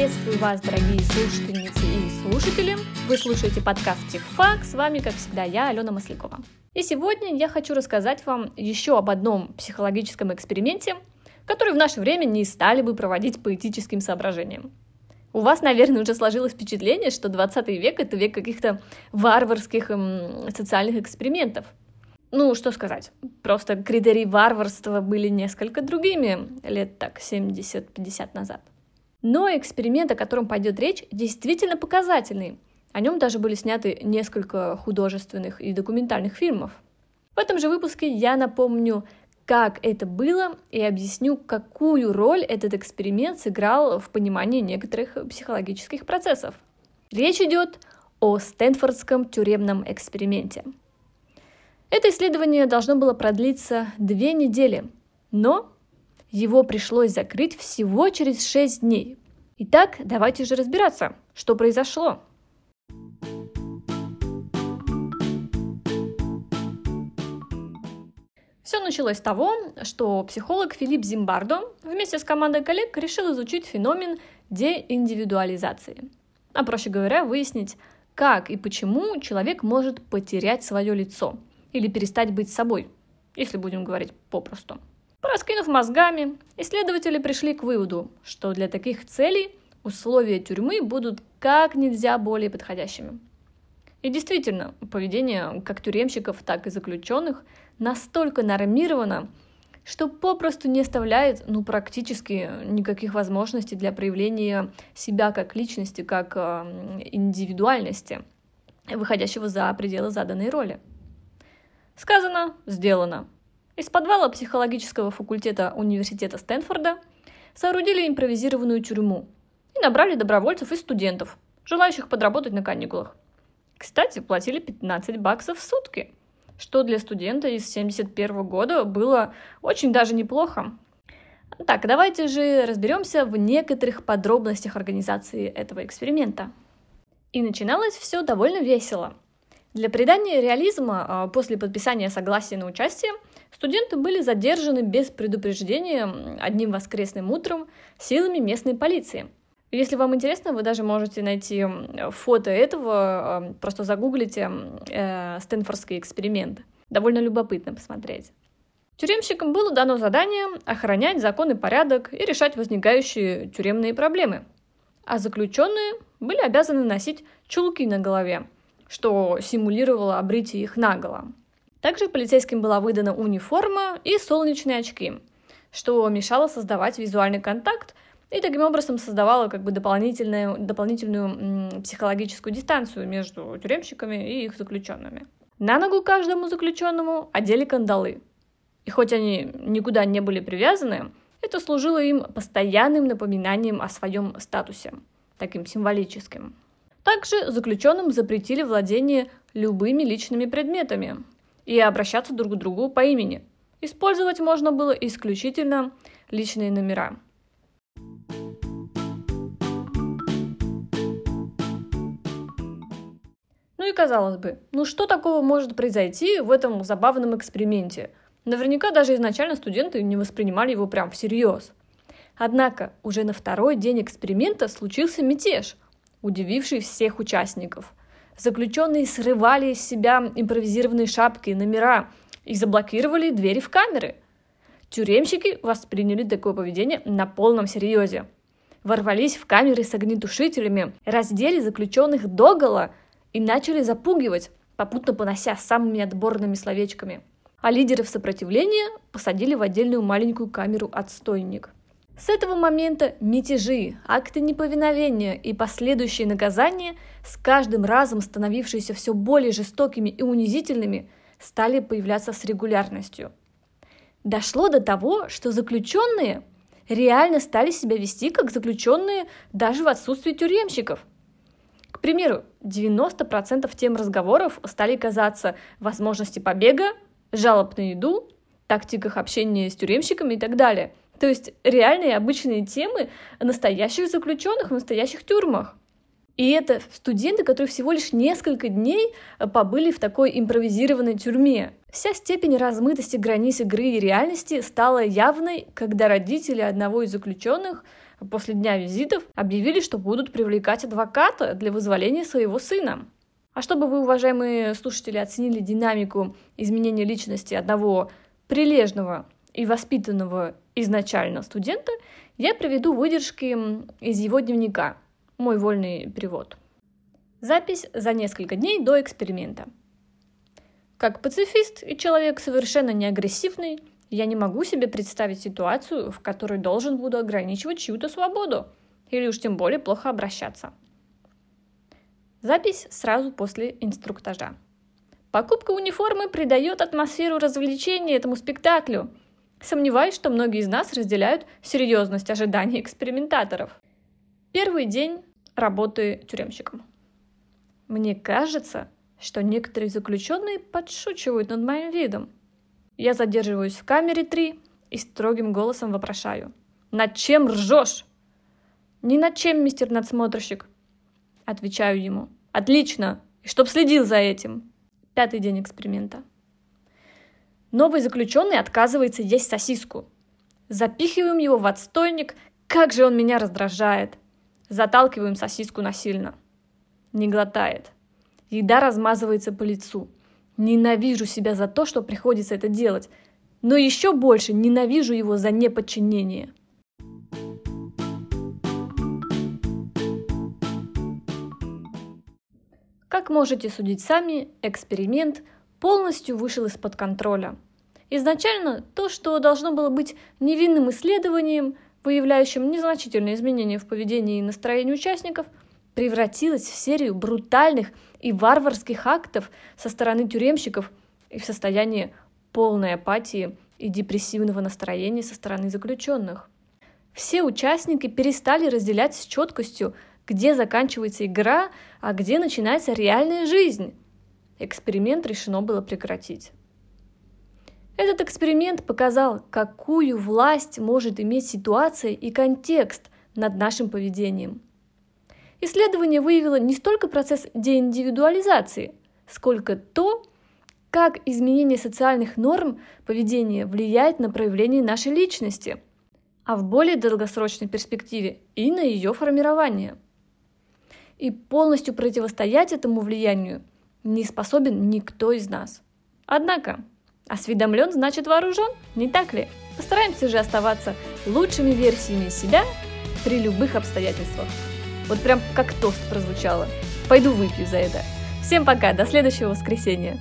Приветствую вас, дорогие слушательницы и слушатели. Вы слушаете подкаст «Техфак». С вами, как всегда, я, Алена Маслякова. И сегодня я хочу рассказать вам еще об одном психологическом эксперименте, который в наше время не стали бы проводить по этическим соображениям. У вас, наверное, уже сложилось впечатление, что 20 век — это век каких-то варварских эм, социальных экспериментов. Ну, что сказать, просто критерии варварства были несколько другими лет так 70-50 назад. Но эксперимент, о котором пойдет речь, действительно показательный. О нем даже были сняты несколько художественных и документальных фильмов. В этом же выпуске я напомню, как это было, и объясню, какую роль этот эксперимент сыграл в понимании некоторых психологических процессов. Речь идет о Стэнфордском тюремном эксперименте. Это исследование должно было продлиться две недели, но его пришлось закрыть всего через 6 дней. Итак, давайте же разбираться, что произошло. Все началось с того, что психолог Филипп Зимбардо вместе с командой коллег решил изучить феномен деиндивидуализации. А проще говоря, выяснить, как и почему человек может потерять свое лицо или перестать быть собой, если будем говорить попросту. Пораскинув мозгами, исследователи пришли к выводу, что для таких целей условия тюрьмы будут как нельзя более подходящими. И действительно, поведение как тюремщиков, так и заключенных настолько нормировано, что попросту не оставляет ну, практически никаких возможностей для проявления себя как личности, как э, индивидуальности, выходящего за пределы заданной роли. Сказано, сделано. Из подвала психологического факультета университета Стэнфорда соорудили импровизированную тюрьму и набрали добровольцев и студентов, желающих подработать на каникулах. Кстати, платили 15 баксов в сутки, что для студента из 71 года было очень даже неплохо. Так, давайте же разберемся в некоторых подробностях организации этого эксперимента. И начиналось все довольно весело. Для придания реализма а, после подписания согласия на участие – Студенты были задержаны без предупреждения одним воскресным утром силами местной полиции. Если вам интересно, вы даже можете найти фото этого, просто загуглите э, Стэнфордский эксперимент. Довольно любопытно посмотреть. Тюремщикам было дано задание охранять закон и порядок и решать возникающие тюремные проблемы. А заключенные были обязаны носить чулки на голове, что симулировало обритие их наголо. Также полицейским была выдана униформа и солнечные очки, что мешало создавать визуальный контакт и таким образом создавало как бы дополнительную, дополнительную психологическую дистанцию между тюремщиками и их заключенными. На ногу каждому заключенному одели кандалы. И хоть они никуда не были привязаны, это служило им постоянным напоминанием о своем статусе, таким символическим. Также заключенным запретили владение любыми личными предметами, и обращаться друг к другу по имени. Использовать можно было исключительно личные номера. Ну и казалось бы, ну что такого может произойти в этом забавном эксперименте? Наверняка даже изначально студенты не воспринимали его прям всерьез. Однако уже на второй день эксперимента случился мятеж, удививший всех участников – Заключенные срывали из себя импровизированные шапки, номера и заблокировали двери в камеры. Тюремщики восприняли такое поведение на полном серьезе. Ворвались в камеры с огнетушителями, раздели заключенных догола и начали запугивать, попутно понося самыми отборными словечками. А лидеров сопротивления посадили в отдельную маленькую камеру отстойник – с этого момента мятежи, акты неповиновения и последующие наказания, с каждым разом становившиеся все более жестокими и унизительными, стали появляться с регулярностью. Дошло до того, что заключенные реально стали себя вести как заключенные даже в отсутствии тюремщиков. К примеру, 90% тем разговоров стали казаться возможности побега, жалоб на еду, тактиках общения с тюремщиками и так далее – то есть реальные обычные темы настоящих заключенных в настоящих тюрьмах. И это студенты, которые всего лишь несколько дней э, побыли в такой импровизированной тюрьме. Вся степень размытости границ игры и реальности стала явной, когда родители одного из заключенных после дня визитов объявили, что будут привлекать адвоката для вызволения своего сына. А чтобы вы, уважаемые слушатели, оценили динамику изменения личности одного прилежного и воспитанного изначально студента, я приведу выдержки из его дневника, мой вольный перевод. Запись за несколько дней до эксперимента. Как пацифист и человек совершенно не агрессивный, я не могу себе представить ситуацию, в которой должен буду ограничивать чью-то свободу, или уж тем более плохо обращаться. Запись сразу после инструктажа. Покупка униформы придает атмосферу развлечения этому спектаклю. Сомневаюсь, что многие из нас разделяют серьезность ожиданий экспериментаторов. Первый день работы тюремщиком. Мне кажется, что некоторые заключенные подшучивают над моим видом. Я задерживаюсь в камере 3 и строгим голосом вопрошаю. «Над чем ржешь?» «Ни над чем, мистер надсмотрщик», — отвечаю ему. «Отлично! И чтоб следил за этим!» Пятый день эксперимента. Новый заключенный отказывается есть сосиску. Запихиваем его в отстойник. Как же он меня раздражает. Заталкиваем сосиску насильно. Не глотает. Еда размазывается по лицу. Ненавижу себя за то, что приходится это делать. Но еще больше ненавижу его за неподчинение. Как можете судить сами, эксперимент полностью вышел из-под контроля. Изначально то, что должно было быть невинным исследованием, выявляющим незначительные изменения в поведении и настроении участников, превратилось в серию брутальных и варварских актов со стороны тюремщиков и в состояние полной апатии и депрессивного настроения со стороны заключенных. Все участники перестали разделять с четкостью, где заканчивается игра, а где начинается реальная жизнь. Эксперимент решено было прекратить. Этот эксперимент показал, какую власть может иметь ситуация и контекст над нашим поведением – Исследование выявило не столько процесс деиндивидуализации, сколько то, как изменение социальных норм поведения влияет на проявление нашей личности, а в более долгосрочной перспективе и на ее формирование. И полностью противостоять этому влиянию не способен никто из нас. Однако, осведомлен значит вооружен, не так ли? Постараемся же оставаться лучшими версиями себя при любых обстоятельствах. Вот прям как тост прозвучало. Пойду выпью за это. Всем пока, до следующего воскресенья.